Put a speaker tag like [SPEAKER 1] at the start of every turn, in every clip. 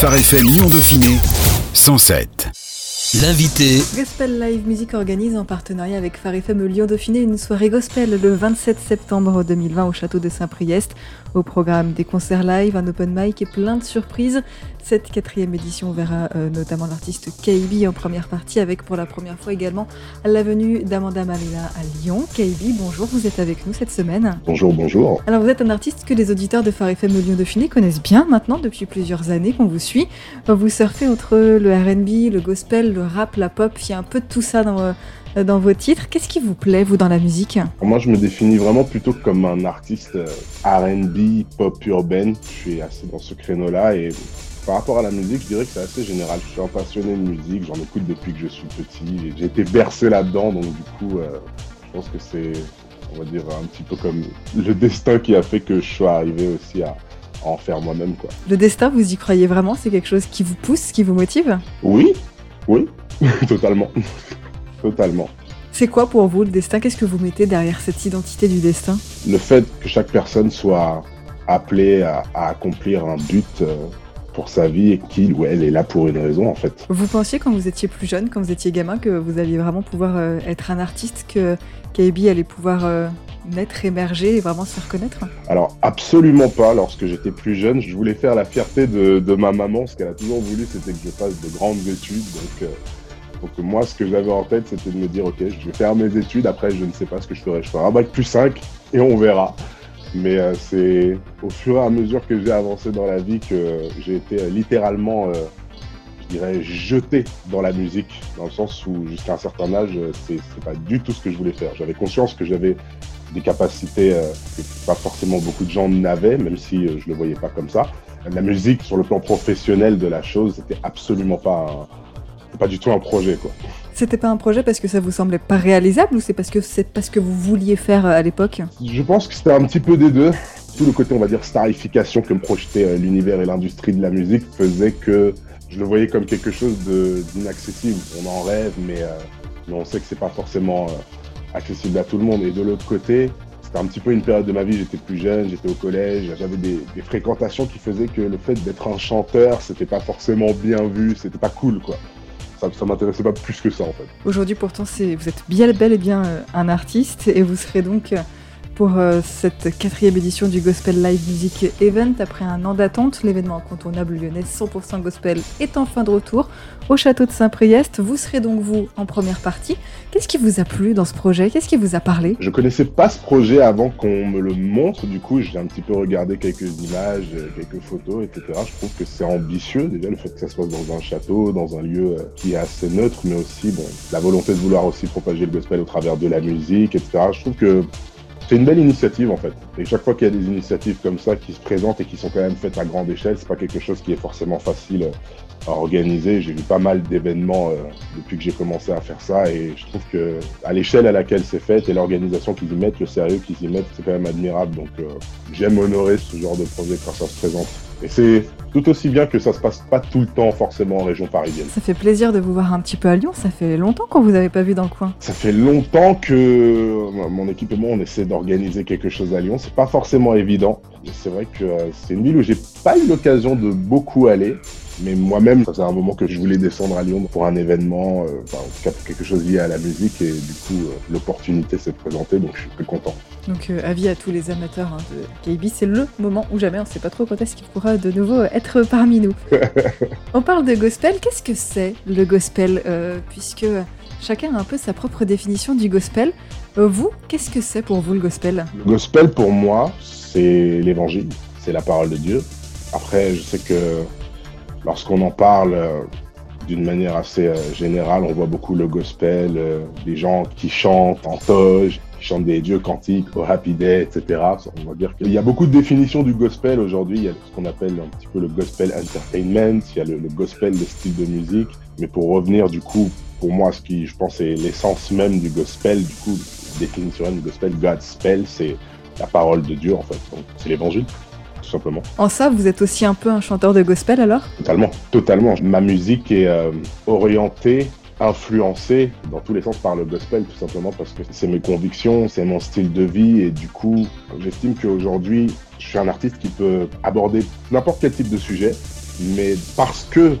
[SPEAKER 1] Phare FM Lyon Dauphiné 107. L'invité.
[SPEAKER 2] Gospel Live Music organise en partenariat avec Phare FM Lyon Dauphiné une soirée gospel le 27 septembre 2020 au château de Saint-Priest. Au programme des concerts live, un open mic et plein de surprises. Cette quatrième édition verra euh, notamment l'artiste KB en première partie avec pour la première fois également la venue d'Amanda Malina à Lyon. KB, bonjour, vous êtes avec nous cette semaine.
[SPEAKER 3] Bonjour, bonjour.
[SPEAKER 2] Alors vous êtes un artiste que les auditeurs de Phare FM Lyon Dauphiné connaissent bien maintenant depuis plusieurs années qu'on vous suit. Vous surfez entre le RB, le gospel, le rap, la pop, il y a un peu de tout ça dans, euh, dans vos titres. Qu'est-ce qui vous plaît, vous, dans la musique?
[SPEAKER 3] Moi, je me définis vraiment plutôt comme un artiste euh, RB, pop urbaine. Je suis assez dans ce créneau-là et par rapport à la musique, je dirais que c'est assez général. Je suis un passionné de musique, j'en écoute depuis que je suis petit. J'ai été bercé là-dedans, donc du coup, euh, je pense que c'est, on va dire, un petit peu comme le destin qui a fait que je sois arrivé aussi à, à en faire moi-même. quoi.
[SPEAKER 2] Le destin, vous y croyez vraiment? C'est quelque chose qui vous pousse, qui vous motive?
[SPEAKER 3] Oui, oui, totalement. totalement.
[SPEAKER 2] C'est quoi pour vous le destin? Qu'est-ce que vous mettez derrière cette identité du destin?
[SPEAKER 3] Le fait que chaque personne soit appelée à, à accomplir un but euh, pour sa vie et qu'il ou elle est là pour une raison en fait.
[SPEAKER 2] Vous pensiez quand vous étiez plus jeune, quand vous étiez gamin, que vous alliez vraiment pouvoir euh, être un artiste, que KB allait pouvoir euh, naître, émerger et vraiment se faire connaître?
[SPEAKER 3] Alors absolument pas. Lorsque j'étais plus jeune, je voulais faire la fierté de, de ma maman. Ce qu'elle a toujours voulu, c'était que je fasse de grandes études. Donc, euh, donc moi, ce que j'avais en tête, c'était de me dire, ok, je vais faire mes études. Après, je ne sais pas ce que je ferai. Je ferai un bac plus 5 et on verra. Mais euh, c'est au fur et à mesure que j'ai avancé dans la vie que j'ai été euh, littéralement, euh, je dirais, jeté dans la musique, dans le sens où jusqu'à un certain âge, c'est pas du tout ce que je voulais faire. J'avais conscience que j'avais des capacités que pas forcément beaucoup de gens n'avaient, même si je le voyais pas comme ça. La musique, sur le plan professionnel de la chose, c'était absolument pas, pas du tout un projet, quoi.
[SPEAKER 2] C'était pas un projet parce que ça vous semblait pas réalisable ou c'est parce que c'est parce que vous vouliez faire euh, à l'époque?
[SPEAKER 3] Je pense que c'était un petit peu des deux. Tout le côté, on va dire, starification que me projetait euh, l'univers et l'industrie de la musique faisait que je le voyais comme quelque chose d'inaccessible. On en rêve, mais, euh, mais on sait que c'est pas forcément accessible à tout le monde. Et de l'autre côté, c'était un petit peu une période de ma vie, j'étais plus jeune, j'étais au collège, j'avais des fréquentations qui faisaient que le fait d'être un chanteur, c'était pas forcément bien vu, c'était pas cool, quoi. Ça, ça m'intéressait pas plus que ça, en fait.
[SPEAKER 2] Aujourd'hui, pourtant, vous êtes bien bel et bien euh, un artiste et vous serez donc euh, pour euh, cette quatrième édition du Gospel Live Music Event après un an d'attente. L'événement incontournable lyonnais 100% gospel est enfin de retour au château de Saint-Priest. Vous serez donc vous en première partie. Qu'est-ce qui vous a plu dans ce projet? Qu'est-ce qui vous a parlé?
[SPEAKER 3] Je connaissais pas ce projet avant qu'on me le montre, du coup j'ai un petit peu regardé quelques images, euh, quelques photos, etc. Je trouve que c'est ambitieux déjà le fait que ça soit dans un château, dans un lieu euh, qui est assez neutre, mais aussi la volonté de vouloir aussi propager le gospel au travers de la musique, etc. Je trouve que c'est une belle initiative en fait. Et chaque fois qu'il y a des initiatives comme ça qui se présentent et qui sont quand même faites à grande échelle, c'est pas quelque chose qui est forcément facile euh, à organiser. J'ai vu pas mal d'événements euh, depuis que j'ai commencé à faire ça et je trouve que à l'échelle à laquelle c'est fait et l'organisation qu'ils y mettent, le sérieux qu'ils y mettent, c'est quand même admirable. Donc euh, j'aime honorer ce genre de projet quand ça se présente. Et c'est tout aussi bien que ça se passe pas tout le temps forcément en région parisienne.
[SPEAKER 2] Ça fait plaisir de vous voir un petit peu à Lyon. Ça fait longtemps qu'on vous avait pas vu dans le coin.
[SPEAKER 3] Ça fait longtemps que euh, mon équipe et moi on essaie d'organiser quelque chose à Lyon. C'est pas forcément évident. Mais C'est vrai que euh, c'est une ville où j'ai pas eu l'occasion de beaucoup aller. Mais moi-même, ça faisait un moment que je voulais descendre à Lyon pour un événement, euh, enfin, en tout cas pour quelque chose lié à la musique. Et du coup, euh, l'opportunité s'est présentée, donc je suis très content.
[SPEAKER 2] Donc euh, avis à tous les amateurs hein, de KB, c'est le moment où jamais on sait pas trop quand est-ce qu'il pourra de nouveau être parmi nous. on parle de gospel, qu'est-ce que c'est le gospel Puisque chacun a un peu sa propre définition du gospel. Vous, qu'est-ce que c'est pour vous le gospel?
[SPEAKER 3] Le gospel, pour moi, c'est l'évangile, c'est la parole de Dieu. Après, je sais que lorsqu'on en parle euh, d'une manière assez euh, générale, on voit beaucoup le gospel, euh, des gens qui chantent en toge, qui chantent des dieux cantiques, au Happy Day, etc. On va dire qu'il y a beaucoup de définitions du gospel aujourd'hui. Il y a ce qu'on appelle un petit peu le gospel entertainment, il y a le, gospel, le style de musique. Mais pour revenir, du coup, pour moi, ce qui, je pense, est l'essence même du gospel, du coup, définition même du gospel, God's spell, c'est la parole de Dieu, en fait. C'est l'évangile, tout simplement.
[SPEAKER 2] En ça, vous êtes aussi un peu un chanteur de gospel alors?
[SPEAKER 3] Totalement, totalement. Ma musique est euh, orientée, influencée dans tous les sens par le gospel, tout simplement parce que c'est mes convictions, c'est mon style de vie, et du coup, j'estime qu'aujourd'hui, je suis un artiste qui peut aborder n'importe quel type de sujet, Mais parce que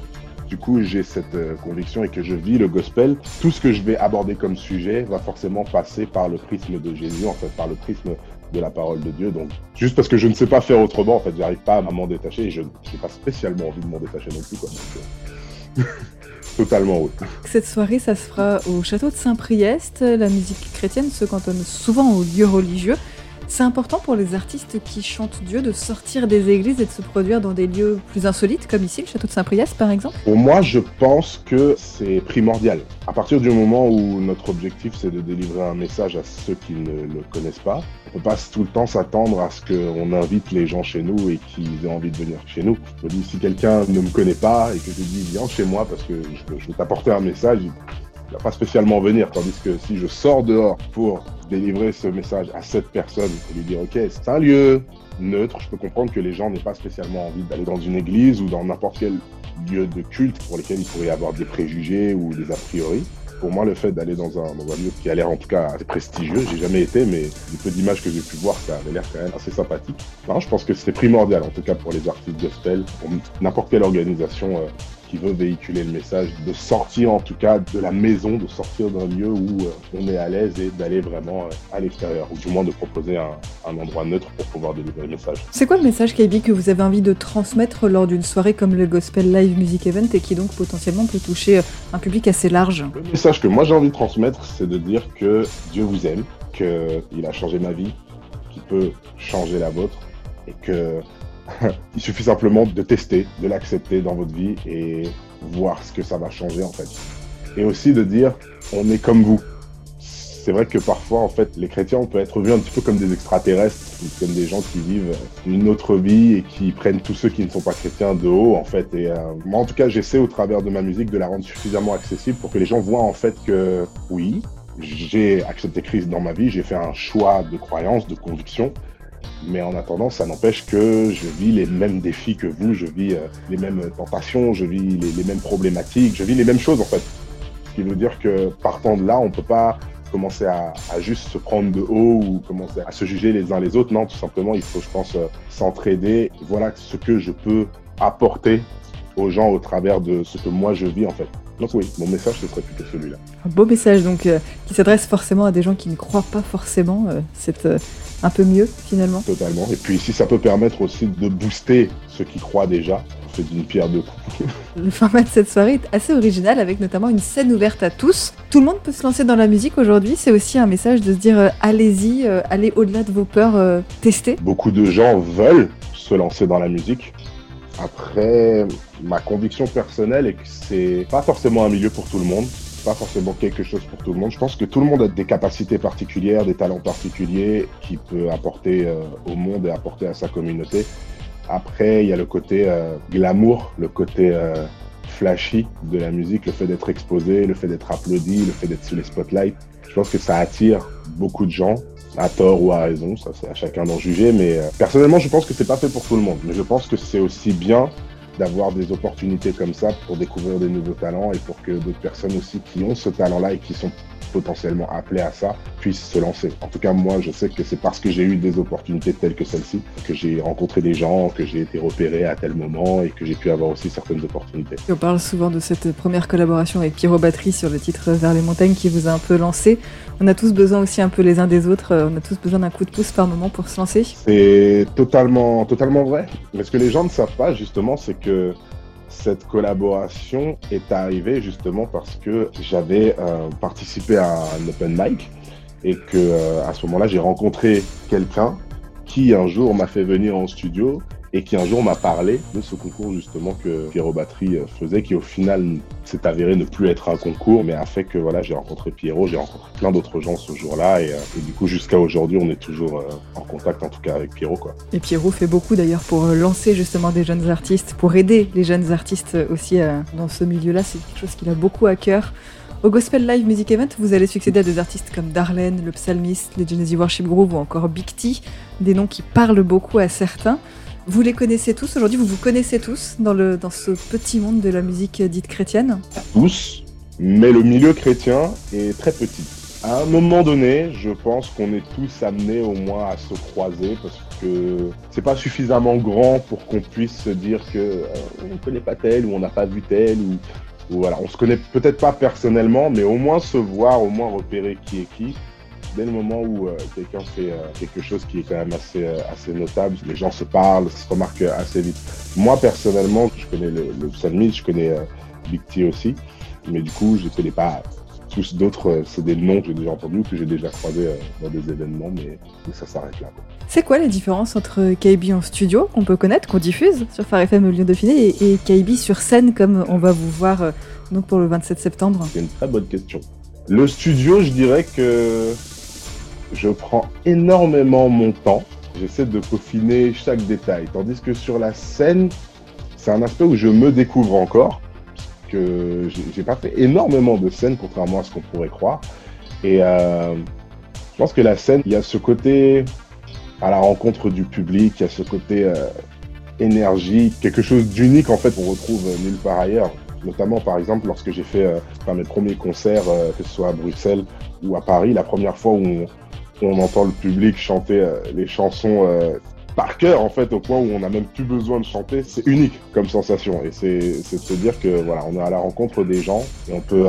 [SPEAKER 3] du coup, j'ai cette euh, conviction et que je vis le gospel. Tout ce que je vais aborder comme sujet va forcément passer par le prisme de Jésus, en fait, par le prisme de la parole de Dieu. Donc, juste parce que je ne sais pas faire autrement, en fait, j'arrive pas à m'en détacher et je n'ai pas spécialement envie de m'en détacher non plus, quoi. Donc, euh, totalement, oui.
[SPEAKER 2] Cette soirée, ça se fera au château de Saint-Priest. La musique chrétienne se cantonne souvent aux lieux religieux. C'est important pour les artistes qui chantent Dieu de sortir des églises et de se produire dans des lieux plus insolites, comme ici, le château de Saint-Priest par exemple
[SPEAKER 3] Pour moi, je pense que c'est primordial. À partir du moment où notre objectif, c'est de délivrer un message à ceux qui ne le connaissent pas, on peut pas tout le temps s'attendre à ce qu'on invite les gens chez nous et qu'ils aient envie de venir chez nous. Je dis, si quelqu'un ne me connaît pas et que je dis, viens chez moi parce que je, veux t'apporter un message, il va pas spécialement venir. Tandis que si je sors dehors pour délivrer ce message à cette personne et lui dire, OK, c'est un lieu neutre, je peux comprendre que les gens n'aient pas spécialement envie d'aller dans une église ou dans n'importe quel lieu de culte pour lesquels il pourrait y avoir des préjugés ou des a priori. Pour moi, le fait d'aller dans un, lieu qui a l'air en tout cas assez prestigieux, j'ai jamais été, mais du peu d'images que j'ai pu voir, ça avait l'air quand même assez sympathique. Je pense que c'est primordial, en tout cas pour les artistes gospel, pour n'importe quelle organisation euh, qui veut véhiculer le message, de sortir en tout cas de la maison, de sortir d'un lieu où euh, on est à l'aise et d'aller vraiment euh, à l'extérieur, ou du moins de proposer un, un, endroit neutre pour pouvoir délivrer le message.
[SPEAKER 2] C'est quoi le message, KB, que vous avez envie de transmettre lors d'une soirée comme le Gospel Live Music Event et qui donc potentiellement peut toucher euh, un public assez large?
[SPEAKER 3] Le message que moi j'ai envie de transmettre, c'est de dire que Dieu vous aime, qu'il a changé ma vie, qu'il peut changer la vôtre et que Il suffit simplement de tester, de l'accepter dans votre vie et voir ce que ça va changer en fait. Et aussi de dire, on est comme vous. C'est vrai que parfois, en fait, les chrétiens, on peut être vus un petit peu comme des extraterrestres, comme des gens qui vivent une autre vie et qui prennent tous ceux qui ne sont pas chrétiens de haut, en fait. Et euh, moi, en tout cas, j'essaie au travers de ma musique de la rendre suffisamment accessible pour que les gens voient en fait que oui, j'ai accepté Christ dans ma vie, j'ai fait un choix de croyance, de conviction, mais en attendant, ça n'empêche que je vis les mêmes défis que vous, je vis euh, les mêmes tentations, je vis les, mêmes problématiques, je vis les mêmes choses en fait. Ce qui veut dire que partant de là, on ne peut pas commencer à, juste se prendre de haut ou commencer à se juger les uns les autres. Non, tout simplement, il faut, je pense, euh, s'entraider. Voilà ce que je peux apporter aux gens au travers de ce que moi je vis en fait. Donc oui, mon message ce serait plutôt celui-là.
[SPEAKER 2] Un beau message donc euh, qui s'adresse forcément à des gens qui ne croient pas forcément cette un peu mieux finalement.
[SPEAKER 3] Totalement. Et puis si ça peut permettre aussi de booster ceux qui croient déjà, on fait d'une pierre deux coups.
[SPEAKER 2] Le format de cette soirée est assez original avec notamment une scène ouverte à tous. Tout le monde peut se lancer dans la musique aujourd'hui. C'est aussi un message de se dire euh, allez-y, euh, allez au-delà de vos peurs, euh, testez.
[SPEAKER 3] Beaucoup de gens veulent se lancer dans la musique. Après, ma conviction personnelle est que c'est pas forcément un milieu pour tout le monde pas forcément quelque chose pour tout le monde. Je pense que tout le monde a des capacités particulières, des talents particuliers qui peut apporter euh, au monde et apporter à sa communauté. Après, il y a le côté euh, glamour, le côté euh, flashy de la musique, le fait d'être exposé, le fait d'être applaudi, le fait d'être sous les spotlights. Je pense que ça attire beaucoup de gens, à tort ou à raison, ça c'est à chacun d'en juger, mais personnellement je pense que c'est pas fait pour tout le monde. Mais je pense que c'est aussi bien d'avoir des opportunités comme ça pour découvrir des nouveaux talents et pour que d'autres personnes aussi qui ont ce talent-là et qui sont potentiellement appelés à ça puissent se lancer. En tout cas, moi, je sais que c'est parce que j'ai eu des opportunités telles que celle-ci que j'ai rencontré des gens, que j'ai été repéré à tel moment et que j'ai pu avoir aussi certaines opportunités.
[SPEAKER 2] On parle souvent de cette première collaboration avec Pierrot Batterie sur le titre Vers les montagnes qui vous a un peu lancé. On a tous besoin aussi un peu les uns des autres, on a tous besoin d'un coup de pouce par moment pour se lancer.
[SPEAKER 3] C'est totalement, totalement vrai. Mais ce que les gens ne savent pas, justement, c'est que cette collaboration est arrivée justement parce que j'avais euh, participé à un open mic et que euh, à ce moment-là j'ai rencontré quelqu'un qui un jour m'a fait venir en studio et qui un jour m'a parlé de ce concours justement que Pierrot Batterie euh, faisait, qui au final s'est avéré ne plus être un concours, mais a fait que voilà, j'ai rencontré Pierrot, j'ai rencontré plein d'autres gens ce jour-là, et, euh, du coup jusqu'à aujourd'hui, on est toujours euh, en contact, en tout cas avec Pierrot. Quoi.
[SPEAKER 2] Et Pierrot fait beaucoup d'ailleurs pour lancer justement des jeunes artistes, pour aider les jeunes artistes aussi dans ce milieu-là, c'est quelque chose qu'il a beaucoup à cœur. Au Gospel Live Music Event, vous allez succéder à des artistes comme Darlene, le Psalmiste, les Genesis Worship Group ou encore Big T, des noms qui parlent beaucoup à certains. Vous les connaissez tous aujourd'hui, vous vous connaissez tous dans, ce petit monde de la musique dite chrétienne
[SPEAKER 3] Tous, mais le milieu chrétien est très petit. À un moment donné, je pense qu'on est tous amenés au moins à se croiser, parce que c'est pas suffisamment grand pour qu'on puisse se dire que euh, on ne connaît pas tel ou on n'a pas vu tel ou, ou on se connaît peut-être pas personnellement, mais au moins se voir, au moins repérer qui est qui. Dès le moment où euh, quelqu'un fait euh, quelque chose qui est quand même assez, euh, assez notable, les gens se parlent, se remarquent assez vite. Moi personnellement, je connais le, le Sunmid, je connais Big T aussi, mais du coup, je ne connais pas tous d'autres. c'est des noms que j'ai déjà entendus, que j'ai déjà croisés dans des événements, mais, ça s'arrête là.
[SPEAKER 2] C'est quoi la différence entre KB en studio, qu'on peut connaître, qu'on diffuse sur Phare FM Lyon Dauphiné, et, et KB sur scène, comme on va vous voir donc pour le 27 septembre?
[SPEAKER 3] C'est une très bonne question. Le studio, je dirais que je prends énormément mon temps. J'essaie de peaufiner chaque détail. Tandis que sur la scène, c'est un aspect où je me découvre encore. Que j'ai pas fait énormément de scènes, contrairement à ce qu'on pourrait croire. Et euh, je pense que la scène, il y a ce côté à la rencontre du public, il y a ce côté euh, énergie, quelque chose d'unique en fait qu'on retrouve nulle part ailleurs. Notamment par exemple lorsque j'ai fait euh, mes premiers concerts, euh, que ce soit à Bruxelles ou à Paris, la première fois où on, entend le public chanter euh, les chansons euh, par cœur en fait au point où on n'a même plus besoin de chanter c'est unique comme sensation. Et c'est de se dire que voilà on est à la rencontre des gens et on peut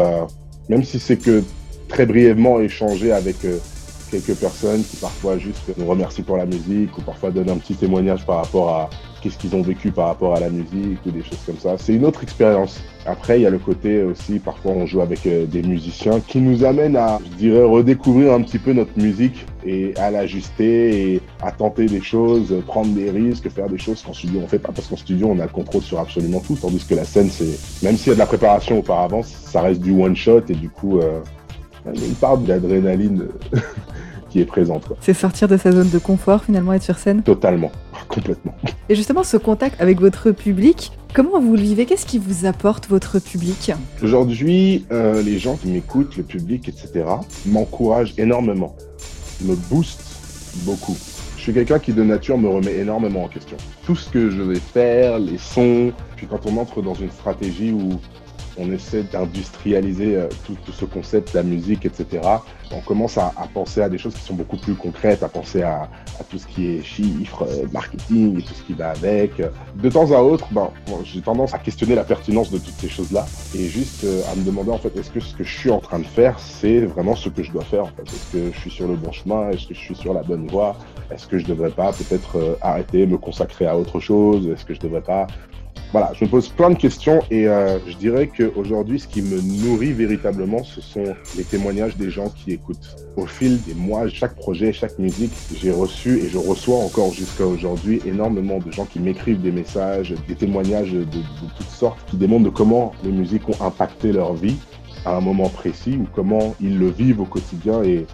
[SPEAKER 3] même si c'est que très brièvement échanger avec quelques personnes qui parfois juste nous remercient pour la musique ou parfois donnent un petit témoignage par rapport à qu'est-ce qu'ils ont vécu par rapport à la musique ou des choses comme ça. C'est une autre expérience. Après, il y a le côté aussi, parfois on joue avec euh, des musiciens qui nous amènent à, je dirais, redécouvrir un petit peu notre musique et à l'ajuster et à tenter des choses, prendre des risques, faire des choses qu'en studio on fait pas parce qu'en studio on a le contrôle sur absolument tout, tandis que la scène, c'est même s'il y a de la préparation auparavant, ça reste du one shot et du coup, euh, il y a une part d'adrénaline qui est présente.
[SPEAKER 2] C'est sortir de sa zone de confort finalement être sur scène?
[SPEAKER 3] Totalement, complètement.
[SPEAKER 2] Et justement ce contact avec votre public, comment vous le vivez? Qu'est-ce qui vous apporte votre public?
[SPEAKER 3] Aujourd'hui, euh, les gens qui m'écoutent, le public, etc., m'encouragent énormément, me boostent beaucoup. Je suis quelqu'un qui de nature me remet énormément en question. Tout ce que je vais faire, les sons, puis quand on entre dans une stratégie où on essaie d'industrialiser euh, tout, ce concept, la musique, etc. On commence à, penser à des choses qui sont beaucoup plus concrètes, à penser à, tout ce qui est chiffres, euh, marketing et tout ce qui va avec. De temps à autre, ben, j'ai tendance à questionner la pertinence de toutes ces choses-là et juste euh, à me demander en fait, est-ce que ce que je suis en train de faire, c'est vraiment ce que je dois faire Est-ce que je suis sur le bon chemin? Est-ce que je suis sur la bonne voie? Est-ce que je devrais pas peut-être arrêter, me consacrer à autre chose? Est-ce que je devrais pas voilà, je me pose plein de questions et euh, je dirais qu'aujourd'hui, ce qui me nourrit véritablement, ce sont les témoignages des gens qui écoutent. Au fil des mois, chaque projet, chaque musique, j'ai reçu et je reçois encore jusqu'à aujourd'hui énormément de gens qui m'écrivent des messages, des témoignages de, toutes sortes qui démontrent de comment les musiques ont impacté leur vie à un moment précis ou comment ils le vivent au quotidien et,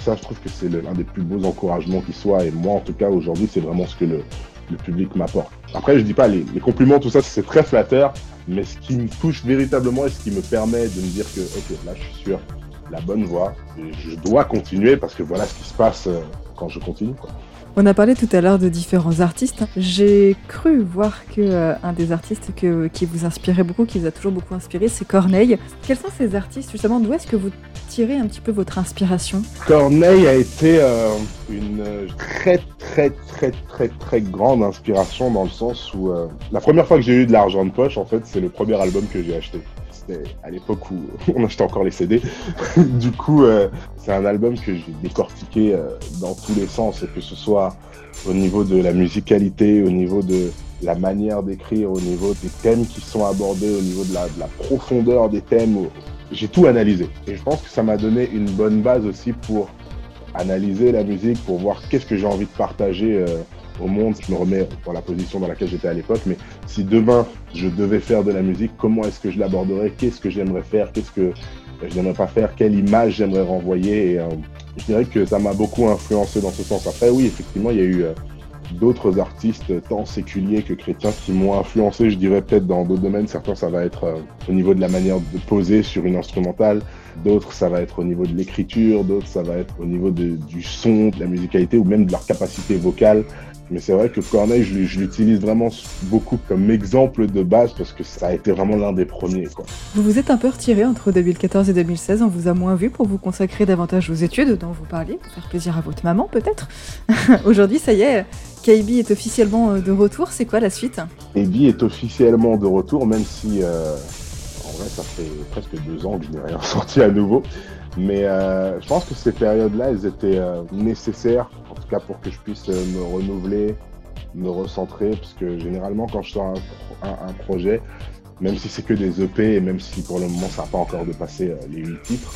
[SPEAKER 3] ça, je trouve que c'est l'un des plus beaux encouragements qui soit. Et moi, en tout cas, aujourd'hui, c'est vraiment ce que le, le public m'apporte. Après, je dis pas les, compliments, tout ça, c'est très flatteur, mais ce qui me touche véritablement et ce qui me permet de me dire que, ok, là, je suis sur la bonne voie, je dois continuer parce que voilà ce qui se passe euh, quand je continue.
[SPEAKER 2] On a parlé tout à l'heure de différents artistes. J'ai cru voir que euh, un des artistes qui vous inspirait beaucoup, qui vous a toujours beaucoup inspiré, c'est Corneille. Quels sont ces artistes justement? D'où est-ce que vous tirez un petit peu votre inspiration?
[SPEAKER 3] Corneille a été euh, une très très très très très grande inspiration dans le sens où euh, la première fois que j'ai eu de l'argent de poche, en fait, c'est le premier album que j'ai acheté à l'époque où on achetait encore les CD. du coup, euh, c'est un album que j'ai décortiqué euh, dans tous les sens, que ce soit au niveau de la musicalité, au niveau de la manière d'écrire, au niveau des thèmes qui sont abordés, au niveau de la, profondeur des thèmes. J'ai tout analysé. Et je pense que ça m'a donné une bonne base aussi pour analyser la musique, pour voir qu'est-ce que j'ai envie de partager. Euh, au monde. Je me remets dans la position dans laquelle j'étais à l'époque, mais si demain je devais faire de la musique, comment est-ce que je l'aborderais? Qu'est-ce que j'aimerais faire? Qu'est-ce que je n'aimerais pas faire? Quelle image j'aimerais renvoyer? Et, euh, Je dirais que ça m'a beaucoup influencé dans ce sens. Après, oui, effectivement, il y a eu euh, d'autres artistes, tant séculiers que chrétiens, qui m'ont influencé, je dirais peut-être dans d'autres domaines. Certains, ça va être au niveau de la manière de poser sur une instrumentale. D'autres, ça va être au niveau de l'écriture. D'autres, ça va être au niveau de, du son, de la musicalité ou même de leur capacité vocale Mais c'est vrai que Corneille, je, l'utilise vraiment beaucoup comme exemple de base parce que ça a été vraiment l'un des premiers. Quoi.
[SPEAKER 2] Vous vous êtes un peu retiré entre 2014 et 2016, on vous a moins vu pour vous consacrer davantage aux études dont vous parliez, pour faire plaisir à votre maman peut-être. Aujourd'hui, ça y est, KB est officiellement euh, de retour. C'est quoi la suite?
[SPEAKER 3] KB est officiellement de retour, même si euh, ça fait presque deux ans que je n'ai rien sorti à nouveau. Mais euh, je pense que ces périodes-là, elles étaient nécessaires, en tout cas pour que je puisse me renouveler, me recentrer, parce que généralement quand je sors un, projet, même si c'est que des EP et même si pour le moment ça n'a pas encore dépassé les huit titres,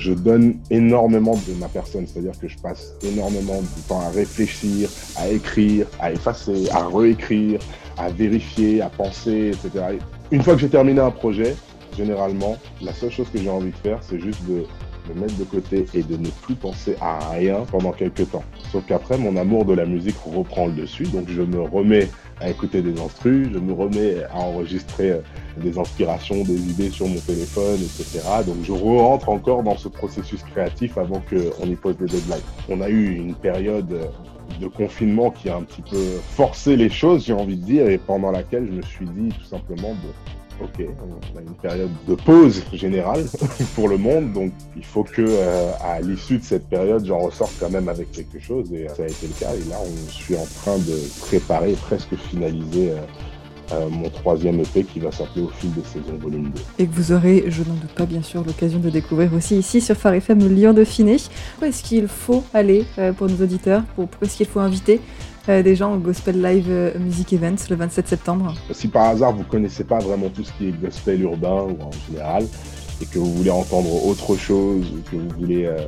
[SPEAKER 3] je donne énormément de ma personne, c'est-à-dire que je passe énormément de temps à réfléchir, à écrire, à effacer, à réécrire, à vérifier, à penser, etc. Une fois que j'ai terminé un projet, généralement, la seule chose que j'ai envie de faire, c'est juste de me mettre de côté et de ne plus penser à rien pendant quelques temps. Sauf qu'après, mon amour de la musique reprend le dessus, donc je me remets à écouter des instrus, je me remets à enregistrer euh, des inspirations, des idées sur mon téléphone, etc. Donc je rentre encore dans ce processus créatif avant qu'on y pose des deadlines. On a eu une période de confinement qui a un petit peu forcé les choses, j'ai envie de dire, et pendant laquelle je me suis dit tout simplement, bon, ok, on a une période de pause générale pour le monde, donc il faut que euh, à l'issue de cette période, j'en ressorte quand même avec quelque chose, et ça a été le cas. Et là, on suis en train de préparer, presque finaliser. Euh, euh, mon troisième EP qui va sortir au fil des saisons volume 2.
[SPEAKER 2] Et que vous aurez, je n'en doute pas bien sûr, l'occasion de découvrir aussi ici sur Phare FM Lyon Dauphiné. Où est-ce qu'il faut aller pour nos auditeurs? Pour, Où est-ce qu'il faut inviter euh, des gens au Gospel Live euh, Music Events le 27 septembre.
[SPEAKER 3] Si par hasard vous connaissez pas vraiment tout ce qui est gospel urbain ou en général, et que vous voulez entendre autre chose, ou que vous voulez euh,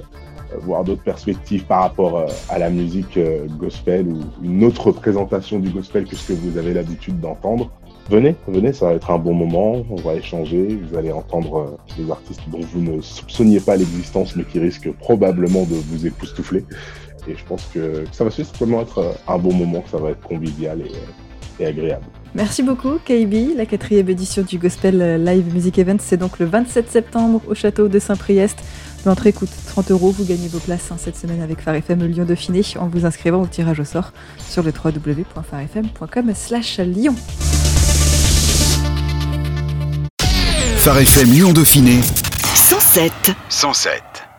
[SPEAKER 3] voir d'autres perspectives par rapport à la musique gospel ou une autre présentation du gospel que ce que vous avez l'habitude d'entendre, venez, venez, ça va être un bon moment, on va échanger, vous allez entendre des artistes dont vous ne soupçonniez pas l'existence mais qui risquent probablement de vous époustoufler. Et je pense que ça va simplement être euh, un bon moment, que ça va être convivial et, euh, et agréable.
[SPEAKER 2] Merci beaucoup, KB. La quatrième édition du Gospel euh, Live Music Event, c'est donc le 27 septembre au château de Saint-Priest. L'entrée coûte 30 euros. Vous gagnez vos places hein, cette semaine avec Phare FM Lyon Dauphiné en vous inscrivant au tirage au sort sur le www.farfm.com/slash Lyon.
[SPEAKER 1] Phare FM Lyon Dauphiné
[SPEAKER 4] 107
[SPEAKER 1] 107